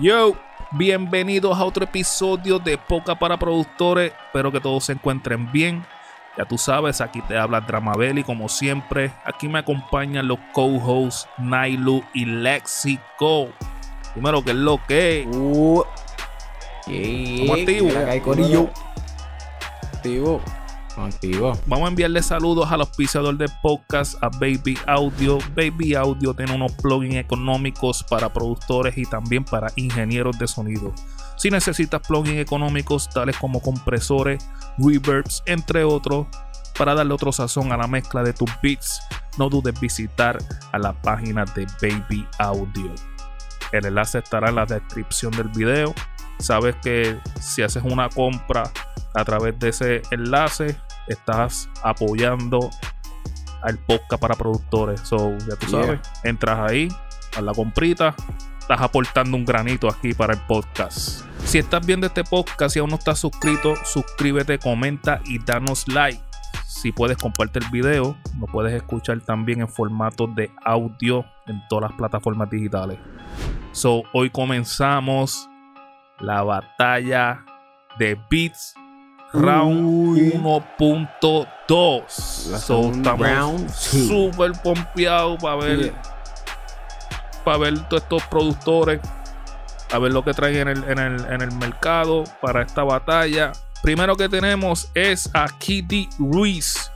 Yo, bienvenidos a otro episodio de Poca para Productores. Espero que todos se encuentren bien. Ya tú sabes, aquí te habla Dramabelli como siempre. Aquí me acompañan los co-hosts Nailu y Lexico. Primero, ¿qué es lo que? Uh, ¿Cómo activo? que. Activo. Vamos a enviarle saludos al auspiciador de podcast, a Baby Audio. Baby Audio tiene unos plugins económicos para productores y también para ingenieros de sonido. Si necesitas plugins económicos tales como compresores, reverbs, entre otros, para darle otro sazón a la mezcla de tus beats, no dudes visitar a la página de Baby Audio. El enlace estará en la descripción del video. Sabes que si haces una compra a través de ese enlace, estás apoyando al podcast para productores. So, ya tú Yeah. sabes, entras ahí, a la comprita, estás aportando un granito aquí para el podcast. Si estás viendo este podcast y aún no estás suscrito, suscríbete, comenta y danos like. Si puedes, comparte el video. Lo puedes escuchar también en formato de audio en todas las plataformas digitales. So, hoy comenzamos la batalla de beats round Uy. 1.2. La So, estamos súper pompeados para ver, Yeah. para ver todos estos productores, a ver lo que traen en el, en el, en el mercado para esta batalla. Primero que tenemos es a Kitty Ruiz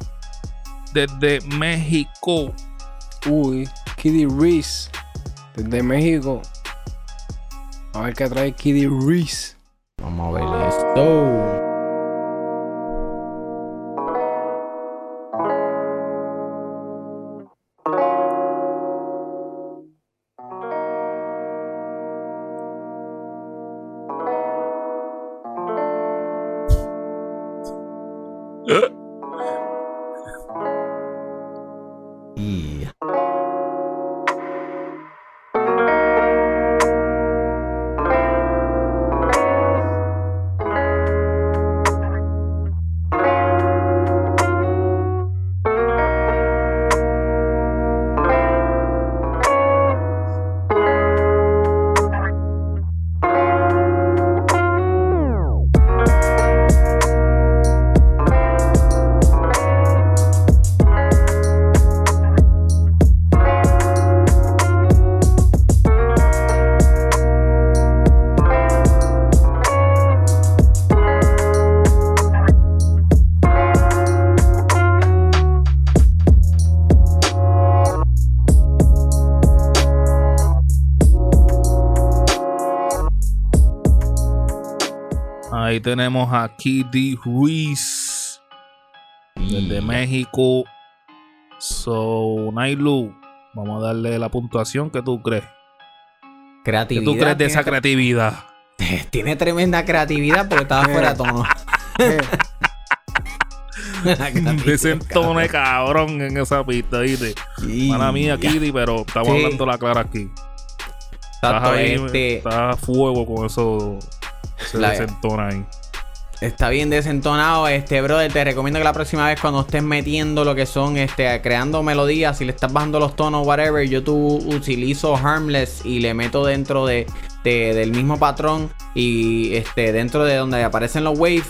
desde México. Uy, Kiddy Reese. Desde México. A ver qué trae Kiddy Reese. Vamos a ver esto. Ahí tenemos a Kitty Ruiz desde México. So, Nailu, vamos a darle la puntuación que tú crees. ¿Qué Creatividad. tú crees de tiene esa creatividad? Tiene tremenda creatividad porque estaba fuera de tono. Desentone cabrón en esa pista, ¿viste? Mala mía, Kitty, pero estamos Sí. hablando la clara aquí. Estás Exacto, ahí, este, estás a fuego con eso. Se La- desentona ahí. Está bien desentonado, este brother. Te recomiendo que la próxima vez cuando estés metiendo lo que son, este, creando melodías, si le estás bajando los tonos, whatever, yo tú utilizo Harmless y le meto dentro de, de- del mismo patrón y este dentro de donde aparecen los waves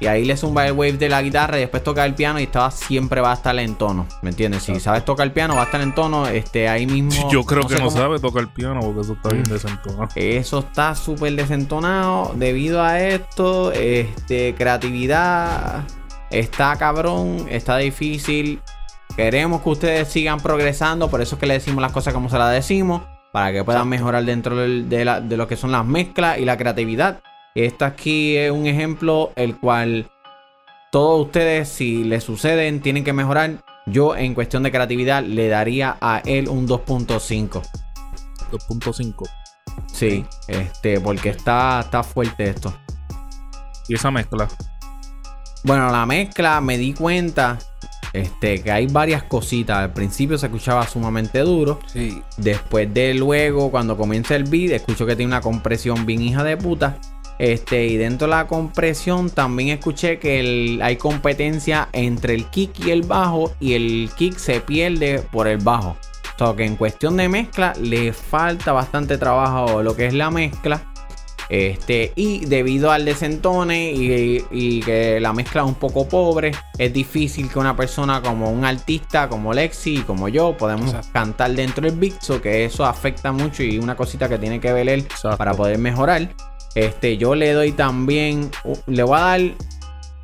y ahí le zumba el wave de la guitarra y después toca el piano y estaba siempre va a estar en tono, ¿me entiendes? Si sabes tocar el piano va a estar en tono, este ahí mismo. Yo creo que no cómo- sabe tocar el piano porque eso está bien Mm. desentonado. eso está súper desentonado debido a esto. Este, creatividad está cabrón, está difícil. Queremos que ustedes sigan progresando, por eso es que le decimos las cosas como se las decimos, para que puedan mejorar dentro del- de, la- de lo que son las mezclas y la creatividad. Esta aquí es un ejemplo el cual todos ustedes, si les suceden, tienen que mejorar. Yo en cuestión de creatividad le daría a él un 2.5. 2.5. Sí, este, porque está, está fuerte esto. Y esa mezcla. Bueno, la mezcla me di cuenta este, que hay varias cositas. Al principio se escuchaba sumamente duro. Sí. Después de luego, cuando comienza el beat, escucho que tiene una compresión bien hija de puta. Este, y dentro de la compresión también escuché que el- hay competencia entre el kick y el bajo. Y el kick se pierde por el bajo. O sea que en cuestión de mezcla le falta bastante trabajo lo que es la mezcla. Este, y debido al desentone y, y que la mezcla es un poco pobre, es difícil que una persona como un artista, como Lexi y como yo, podemos cantar dentro del beat, so que eso afecta mucho y una cosita que tiene que ver él para poder mejorar. Este, yo le doy también, uh, le voy a dar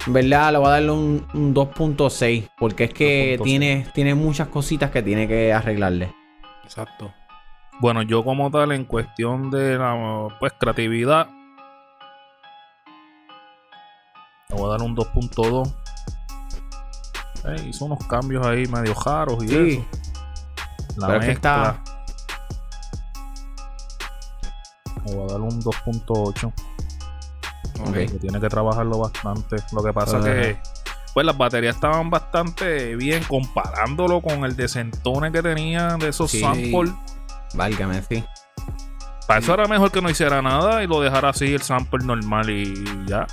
¿verdad? Le voy a darle un, 2.6. Porque es que tiene, tiene muchas cositas que tiene que arreglarle. Exacto. Bueno, yo como tal, en cuestión de la pues, creatividad, le voy a dar un 2.2. hizo unos cambios ahí medio raros y sí. eso. La Pero está... Voy a dar un 2.8. Okay. tiene que trabajarlo bastante. Lo que pasa es que pues las baterías estaban bastante bien comparándolo con el desentone que tenía de esos samples. Válgame, sí. Para eso era mejor que no hiciera nada y lo dejara así el sample normal y ya.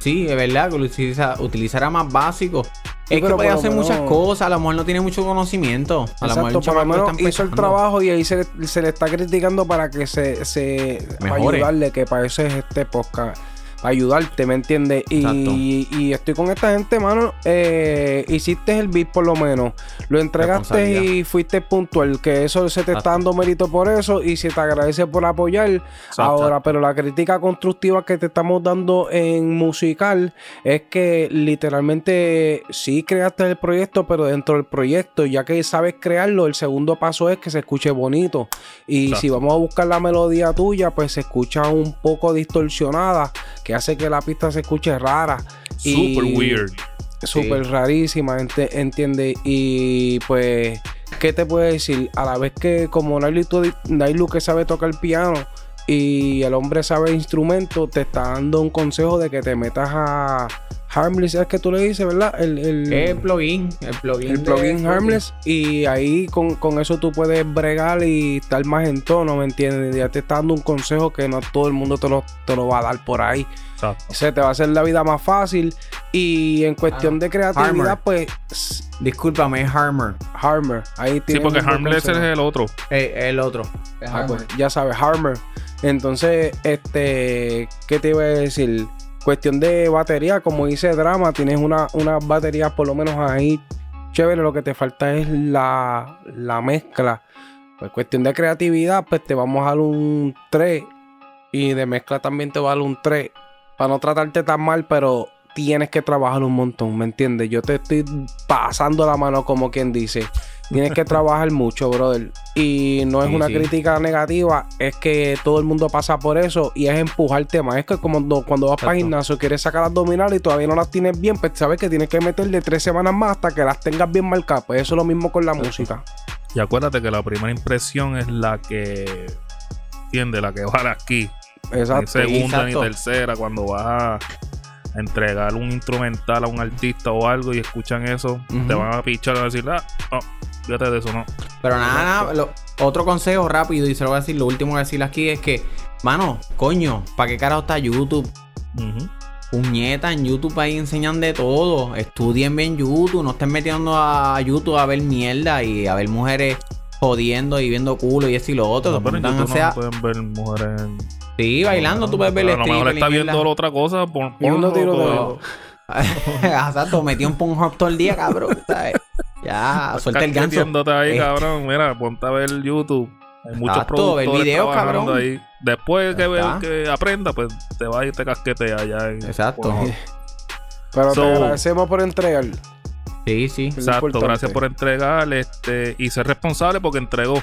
Sí, es verdad que lo utilizara más básico. Es que puede hacer muchas cosas, a lo mejor no tiene mucho conocimiento. A lo mejor por lo menos hizo el trabajo y ahí se le, está criticando para que se, se para ayudarle, que para eso es este podcast ayudarte, ¿me entiendes? Y, estoy con esta gente, mano. Eh, hiciste el beat por lo menos. Lo entregaste y fuiste puntual. Que eso se te está dando mérito por eso. Y se te agradece por apoyar. Ahora, pero la crítica constructiva que te estamos dando en musical es que literalmente sí creaste el proyecto, pero dentro del proyecto, ya que sabes crearlo, el segundo paso es que se escuche bonito. Y si vamos a buscar la melodía tuya, pues se escucha un poco distorsionada que hace que la pista se escuche rara. Super weird. Super rarísima, entiende. Y pues, ¿qué te puedo decir? A la vez que como Nailu que sabe tocar el piano y el hombre sabe instrumento, te está dando un consejo de que te metas a Harmless, es que tú le dices, ¿verdad? El, el, plugin, el plugin. El plugin Harmless. Y ahí con, eso tú puedes bregar y estar más en tono, ¿me entiendes? Ya te está dando un consejo que no todo el mundo te lo, te lo va a dar por ahí. Exacto. Se te va a hacer la vida más fácil. Y en cuestión ah, de creatividad, pues. Discúlpame, es Harmer. Harmer. Ahí Sí, porque Harmless es el otro. Eh, el otro. Ah, pues, ya sabes, Harmer. Entonces, este. ¿Qué te iba a decir? Cuestión de batería, como dice Drama, tienes una, una batería por lo menos ahí chévere. Lo que te falta es la, la mezcla. Pues cuestión de creatividad, pues te vamos a dar un 3. Y de mezcla también te va a dar un 3. Para no tratarte tan mal, pero tienes que trabajar un montón, ¿me entiendes? Yo te estoy pasando la mano como quien dice. Tienes que trabajar mucho, brother. Y no es una crítica negativa, es que todo el mundo pasa por eso y es empujarte más. Es que como cuando vas para gimnasio, quieres sacar abdominales y todavía no las tienes bien, pues sabes que tienes que meterle tres semanas más hasta que las tengas bien marcadas. Pues eso es lo mismo con la música. Y acuérdate que la primera impresión es la que tiende, la que va aquí. Exacto. Ni segunda ni tercera, cuando vas a entregar un instrumental a un artista o algo y escuchan eso, te van a pichar y a decir, ah, no, fíjate de eso, no. Pero nada, nada, otro consejo rápido y se lo voy a decir, lo último que voy a decir aquí es que, mano, coño, ¿para qué carajo está YouTube? Puñeta, en YouTube ahí enseñan de todo. Estudien bien YouTube, no estén metiendo a YouTube a ver mierda y a ver mujeres jodiendo y viendo culo y eso y lo otro. No, pero en YouTube no pueden ver mujeres en Sí, bailando, tú puedes ver el A lo mejor está viendo la otra cosa. Por, por uno tiro de. Exacto, metió un Pornhub todo el día, cabrón. ¿sabes? Ya, suelta el ganso. ahí, este. cabrón. Mira, ponte a ver YouTube. Hay muchos Exacto, productores ver videos, cabrón. ahí. Después que, que aprenda, pues te va y te casquetea allá. Exacto. Pero te agradecemos por entregar. Sí, sí. Exacto, gracias por entregar este, y ser responsable porque entregó.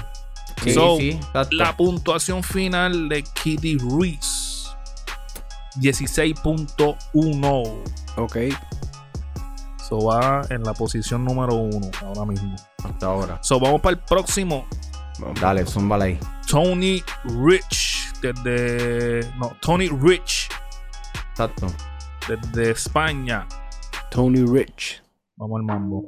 Sí, la puntuación final de Kitty Reese 16.1. Ok. So va en la posición número uno ahora mismo. Hasta ahora. So vamos para el próximo. Dale, zúmbala ahí. Tony Rich. Desde. No, Tony Rich. Exacto. Desde España. Tony Rich. Vamos al mambo.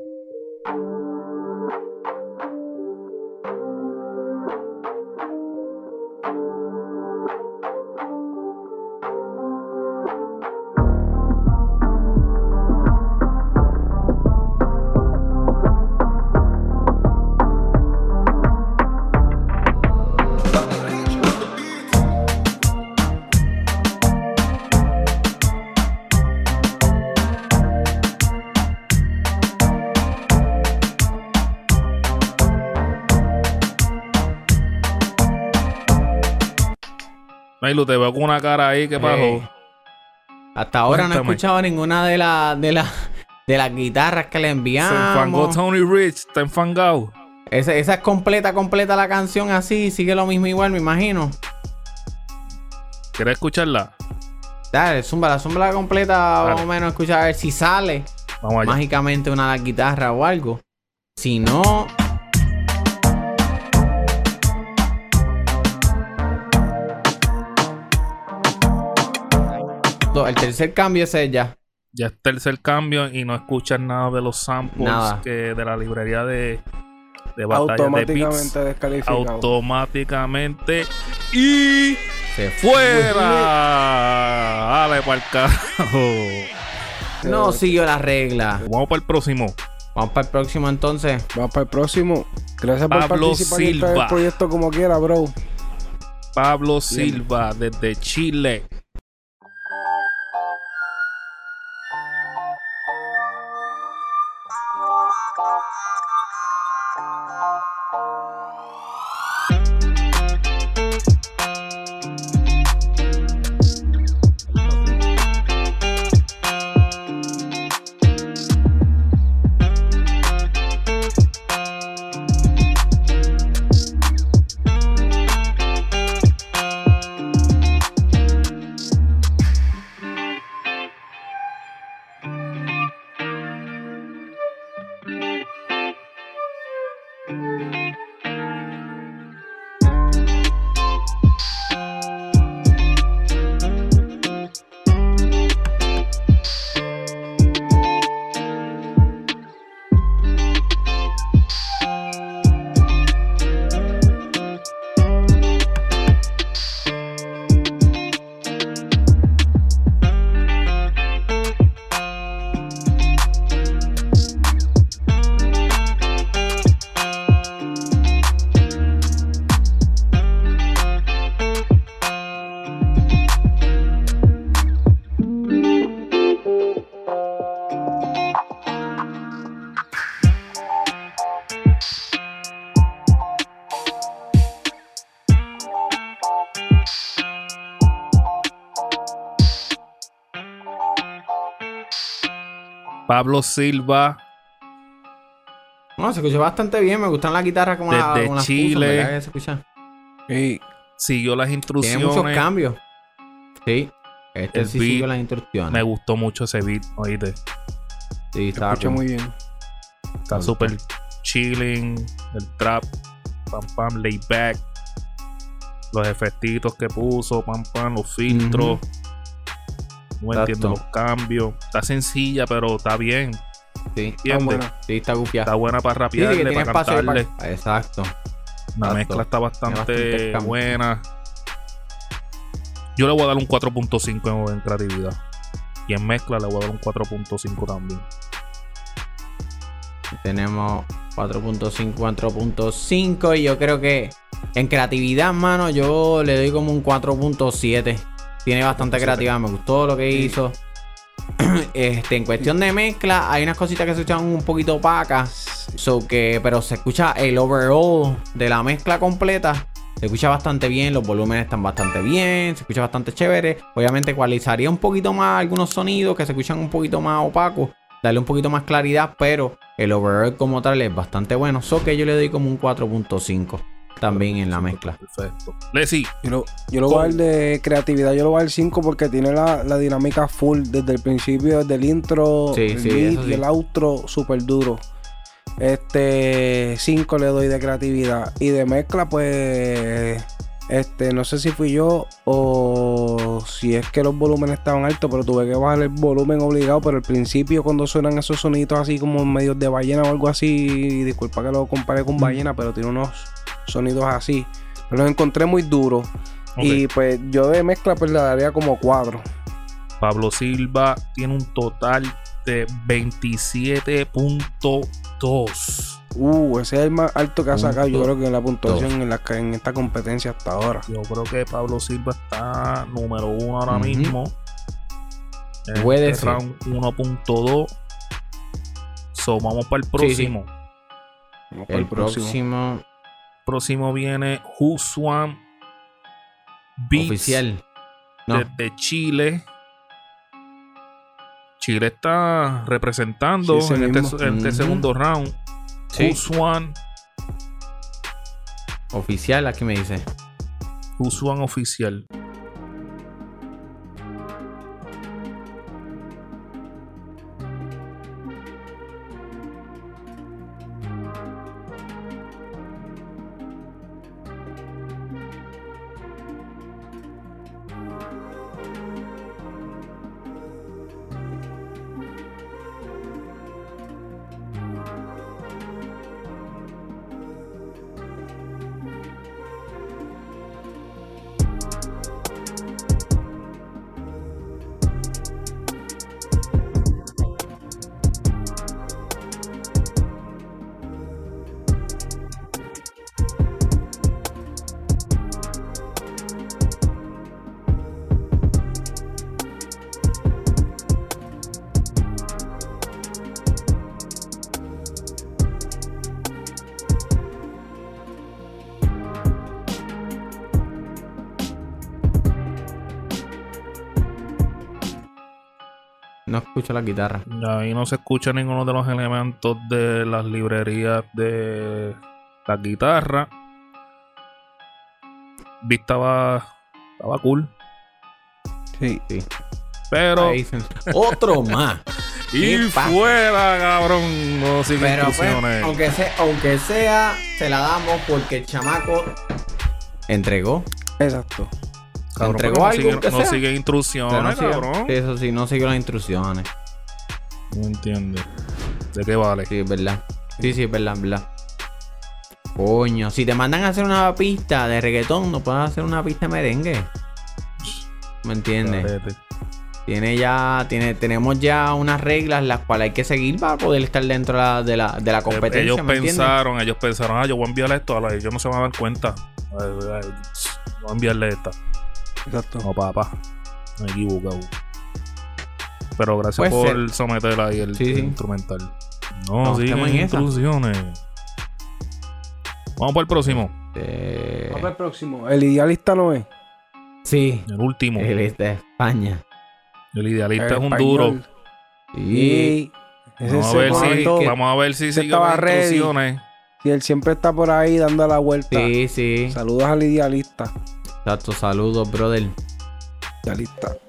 Mailu, te veo con una cara ahí, ¿qué pasó? Eh, Hasta ahora no he escuchado ninguna de las de la, de las guitarras que le Se enfangó enviamos. Tony Rich, está enfangado. Esa, esa es completa, completa la canción así, sigue lo mismo igual, me imagino. ¿Quieres escucharla? Dale, zumba la zumba la completa, más Dale. o menos escuchar a ver si sale Vamos allá. mágicamente una de las guitarras o algo. Si no. El tercer cambio es ella. Ya es tercer cambio y no escuchas nada de los samples Nada. que de la librería de, de batalla de beats. Automáticamente descalificado. Automáticamente. Y Se fue. fuera. Dale para el carajo. No siguió la regla. Vamos para el próximo. Vamos para el próximo entonces. Vamos para el próximo. Gracias por Pablo participar en este Silva. proyecto como quiera, bro. Pablo Silva desde Chile. Pablo Silva No, se escuchó bastante bien. Me gustan las guitarras como, la, Desde puso, Chile. ¿verdad que se escucha? Y siguió las Tiene instrucciones. muchos cambios. Sí. Este El sí beat siguió las instrucciones. Me gustó mucho ese beat, oíste. Sí, se estaba escucha muy bien. Está súper chilling. El trap, pam pam, laid back. Los efectitos que puso, pam pam, los filtros. No Exacto. entiendo los cambios. Está sencilla, pero está bien. Sí, ¿Entiendes? buena. sí, está gufiada. Está buena para sí, rapearle, para cantarle. para- Exacto. La Exacto. mezcla está bastante buena. Yo le voy a dar un 4.5 en, en creatividad. Y en mezcla le voy a dar un 4.5 también. Tenemos 4.5, 4.5 y yo creo que en creatividad, mano, yo le doy como un 4.7. Tiene bastante 4.7. creatividad, me gustó lo que hizo. Este, en cuestión de mezcla, hay unas cositas que se escuchan un poquito opacas. So que, pero se escucha el overall de la mezcla completa. Se escucha bastante bien, los volúmenes están bastante bien, se escucha bastante chévere. Obviamente ecualizaría un poquito más algunos sonidos que se escuchan un poquito más opacos. Darle un poquito más claridad, pero el overall como tal es bastante bueno. So que yo le doy como un 4.5 también en la mezcla. Perfecto. Leslie, Yo lo, yo lo voy a dar de creatividad, yo lo voy a dar 5 porque tiene la, la dinámica full desde el principio, desde el intro, Sí, el sí, beat eso sí. y el outro súper duro. Este 5 le doy de creatividad y de mezcla pues este no sé si fui yo o si es que los volúmenes estaban altos, pero tuve que bajar el volumen obligado, pero al principio cuando suenan esos sonidos así como medios de ballena o algo así, disculpa que lo compare Mm. con ballena, pero tiene unos sonidos así. Los encontré muy duros. Y pues yo de mezcla pues le daría como 4. Pablo Silva tiene un total de 27.2. Uh, ese es el más alto que ha sacado. Yo creo que en la puntuación en, la, en esta competencia hasta ahora. Yo creo que Pablo Silva está número uno ahora Ujú. mismo. En Puede este ser. round 1.2. So, vamos para el sí. próximo. Vamos para El próximo. Próximo viene Huswan Beats Oficial. No. desde Chile. Chile está representando Sí, en este, en este segundo round. Sí. Oficial, aquí me dice. Uswan oficial. La guitarra. Ahí no se escucha ninguno de los elementos de las librerías de la guitarra. Estaba, estaba cool. Sí. Sí. Pero. Otro más. Y fuera, cabrón. No sigue Pero pues, aunque sea, aunque sea, se la damos porque el chamaco entregó. Exacto. Cabrón, entregó pero no algo, sigue, no sigue instrucciones, no sigue- cabrón. eso sí, no siguió las instrucciones. No entiendo. ¿De qué vale? Sí, es verdad. Sí, sí, es verdad, es verdad. Coño, si te mandan a hacer una pista de reggaetón, no puedes hacer una pista de merengue. ¿Me entiendes? Tiene ya, tiene, tenemos ya unas reglas las cuales hay que seguir para poder estar dentro de la, de la, de la competencia. ellos ¿me entiendes? pensaron, ellos pensaron, ah, yo voy a enviarle esto a la ellos no se van a dar cuenta. Voy a enviarle esta. Exacto. No, papá. Me he equivocado. Pero gracias Puede por ser. someter ahí el, Sí, el sí. instrumental. No, No, siguen estamos en esa. instrucciones. Vamos para el próximo. Eh, Vamos al próximo. El idealista no es. sí, El último. él es de España. El idealista es un Español. duro. Sí. Y ese Vamos a, ver si, vamos a ver si sigue estaba las ready. instrucciones. Y él siempre está por ahí dando la vuelta. Sí, sí. Saludos al idealista. Exacto, saludos, brother. Idealista. This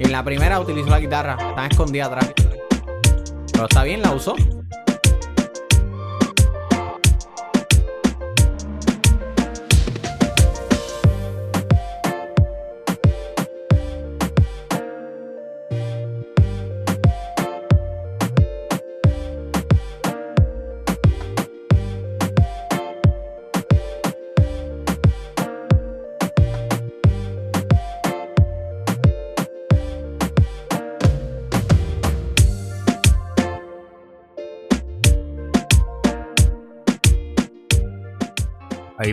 En la primera utilizó la guitarra. Está escondida atrás. Pero está bien, la usó.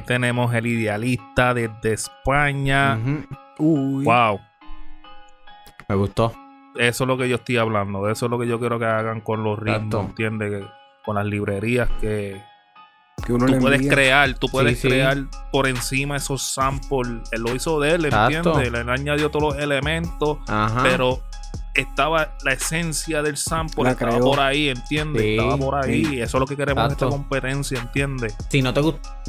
Tenemos el idealista desde España. Uy. Wow. Me gustó. Eso es lo que yo estoy hablando. De eso es lo que yo quiero que hagan con los ritmos. ¿entiendes? Con las librerías que Que uno tú puedes envía. crear, tú puedes Sí, sí. crear por encima esos samples. Él lo hizo de él. ¿entiendes? Él añadió todos los elementos, Ajá. pero estaba la esencia del sample, La estaba creó. por ahí, ¿entiendes? Sí, estaba por ahí. sí. Eso es lo que queremos en esta competencia, ¿entiendes? Si no te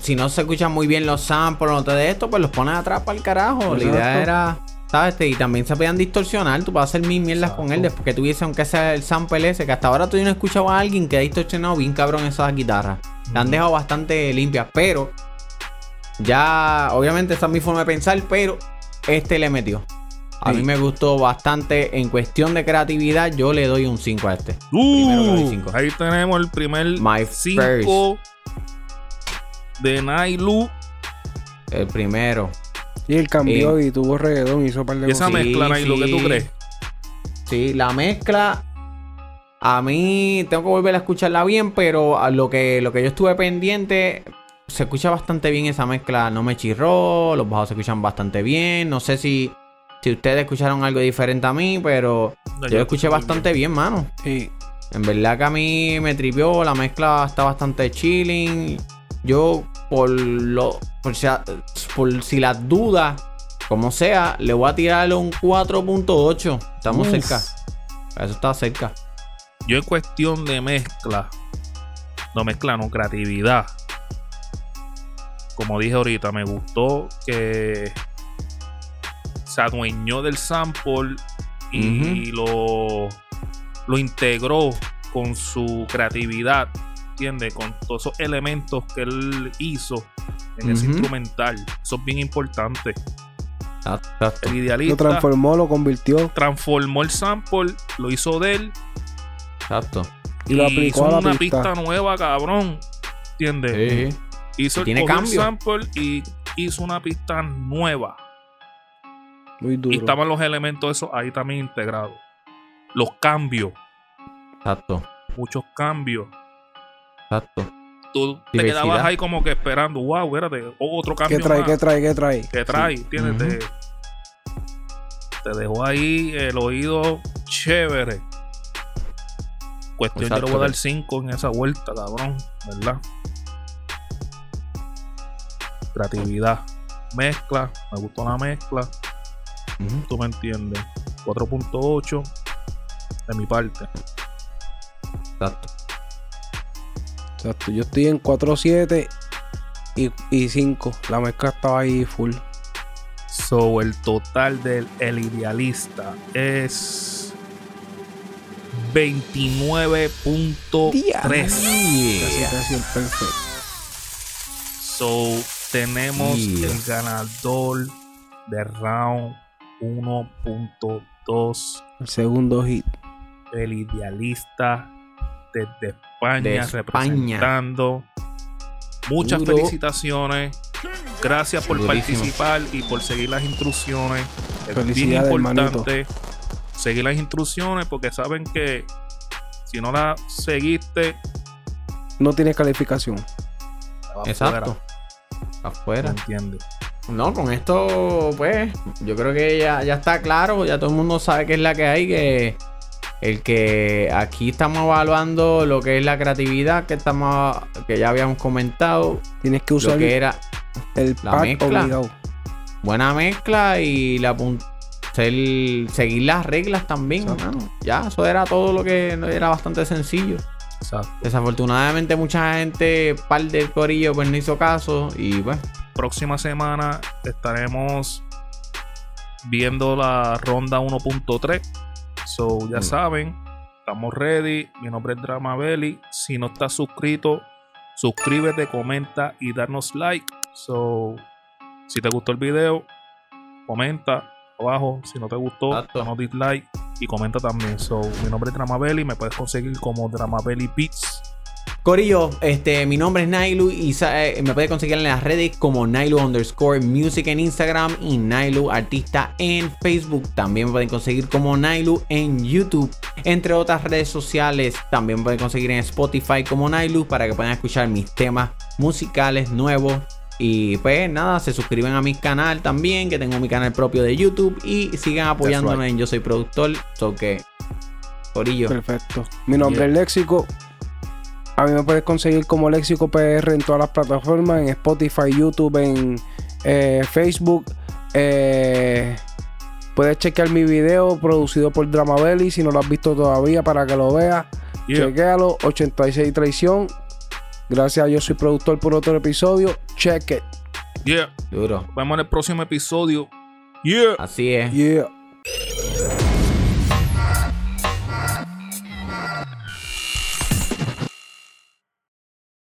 si no se escuchan muy bien los samples, no te de esto, pues los pones atrás para el carajo. La idea era, ¿sabes? Este, Y también se podían distorsionar. Tú puedes hacer mil mierdas con él después que tuviese, aunque sea el sample ese, que hasta ahora tú no he escuchado a alguien que ha distorsionado bien cabrón esas guitarras. La han dejado bastante limpias, pero ya, obviamente, esa es mi forma de pensar, pero este le metió. A Sí. mí me gustó bastante en cuestión de creatividad. Yo le doy un 5 a este. Uh, cinco. ahí tenemos el primer My 5 de Nailu. El primero. Y él cambió y tuvo reggaetón, hizo un par de Y esa cosas. Sí, mezcla, Nailu, ¿qué tú sí. crees? Sí, la mezcla. A mí tengo que volver a escucharla bien, pero a lo que, lo que yo estuve pendiente, se escucha bastante bien esa mezcla. No me chirró, los bajos se escuchan bastante bien. No sé si, si ustedes escucharon algo diferente a mí, pero No, yo lo escuché bastante bien, mano. Sí. En verdad que a mí me tripió, la mezcla está bastante chilling. Yo, por lo. Por si, por si las dudas, como sea, le voy a tirar un 4.8. Estamos Uf. cerca. Eso está cerca. Yo en cuestión de mezcla, no mezcla, no creatividad. Como dije ahorita, me gustó que se adueñó del sample y lo, lo integró con su creatividad, ¿entiendes? Con todos esos elementos que él hizo en ese Ujú. instrumental. Eso es bien importante. Exacto. El Lo transformó, lo convirtió transformó el sample, lo hizo de él Exacto. y lo aplicó hizo a la una pista. pista nueva, cabrón. ¿Entiendes? Sí. Hizo tiene el cambio. sample y hizo una pista nueva. Muy duro. Y estaban los elementos esos ahí también integrados. Los cambios, Exacto. muchos cambios. Exacto. Tú te quedabas ahí como que esperando, wow, espérate, otro cambio ¿Qué trae, más. qué trae, qué trae? que trae, ¿entiendes? Ujú. te, te dejó ahí el oído chévere. Cuestión, yo le voy a Exacto. dar 5 en esa vuelta, cabrón, ¿verdad? Creatividad, mezcla, me gustó la mezcla. Tú me entiendes. 4.8 de mi parte. Exacto. Exacto. Yo estoy en 4.7 y, y 5. La mezcla estaba ahí full. So, el total del El Idealista es 29.3. Casi, casi el perfecto. So, tenemos Yeah. el ganador de round 1.2, El segundo hit. el idealista desde España, De España. representando. Muchas Duro. felicitaciones. Gracias por Durísimo. participar y por seguir las instrucciones. Es bien Felicidades, importante seguir las instrucciones porque saben que si no las seguiste, No tiene calificación. Exacto. fuera, Afuera. ¿me entiendes? No, con esto, pues, yo creo que ya, ya está claro, ya todo el mundo sabe qué es la que hay, que el que aquí estamos evaluando lo que es la creatividad que estamos, que ya habíamos comentado, Tienes que lo usar que era el la pack mezcla. obligado. buena mezcla y la ser- seguir las reglas también, hermano. Ya, eso era todo lo que era bastante sencillo. Exacto. Desafortunadamente mucha gente, par del corillo, pues no hizo caso y pues, próxima semana estaremos viendo la ronda 1.3. So, ya Mm. saben, estamos ready. Mi nombre es Drama Belly. Si no estás suscrito, suscríbete, comenta y darnos like. So, si te gustó el video, comenta abajo. Si no te gustó, danos dislike y comenta también. So, mi nombre es Drama Belly. Me puedes conseguir como Drama Belly Beats. Corillo, este, mi nombre es Nailu y eh, me puede conseguir en las redes como Nailu underscore music en Instagram y Nailu artista en Facebook. También me pueden conseguir como Nailu en YouTube, entre otras redes sociales. También me pueden conseguir en Spotify como Nailu para que puedan escuchar mis temas musicales nuevos. Y pues nada, se suscriben a mi canal también, que tengo mi canal propio de YouTube. Y sigan apoyándome en Yo Soy Productor. So que, Corillo, Perfecto. Mi nombre Yeah. es Léxico. A mí me puedes conseguir como Léxico PR en todas las plataformas, en Spotify, YouTube, en eh, Facebook. eh, Puedes chequear mi video producido por Drama Belly si no lo has visto todavía para que lo veas. Yeah. Chequéalo, 86 Traición. Gracias, yo soy productor por otro episodio. Check it. Yeah. Duro. Nos vemos en el próximo episodio. Yeah. Así es. Yeah.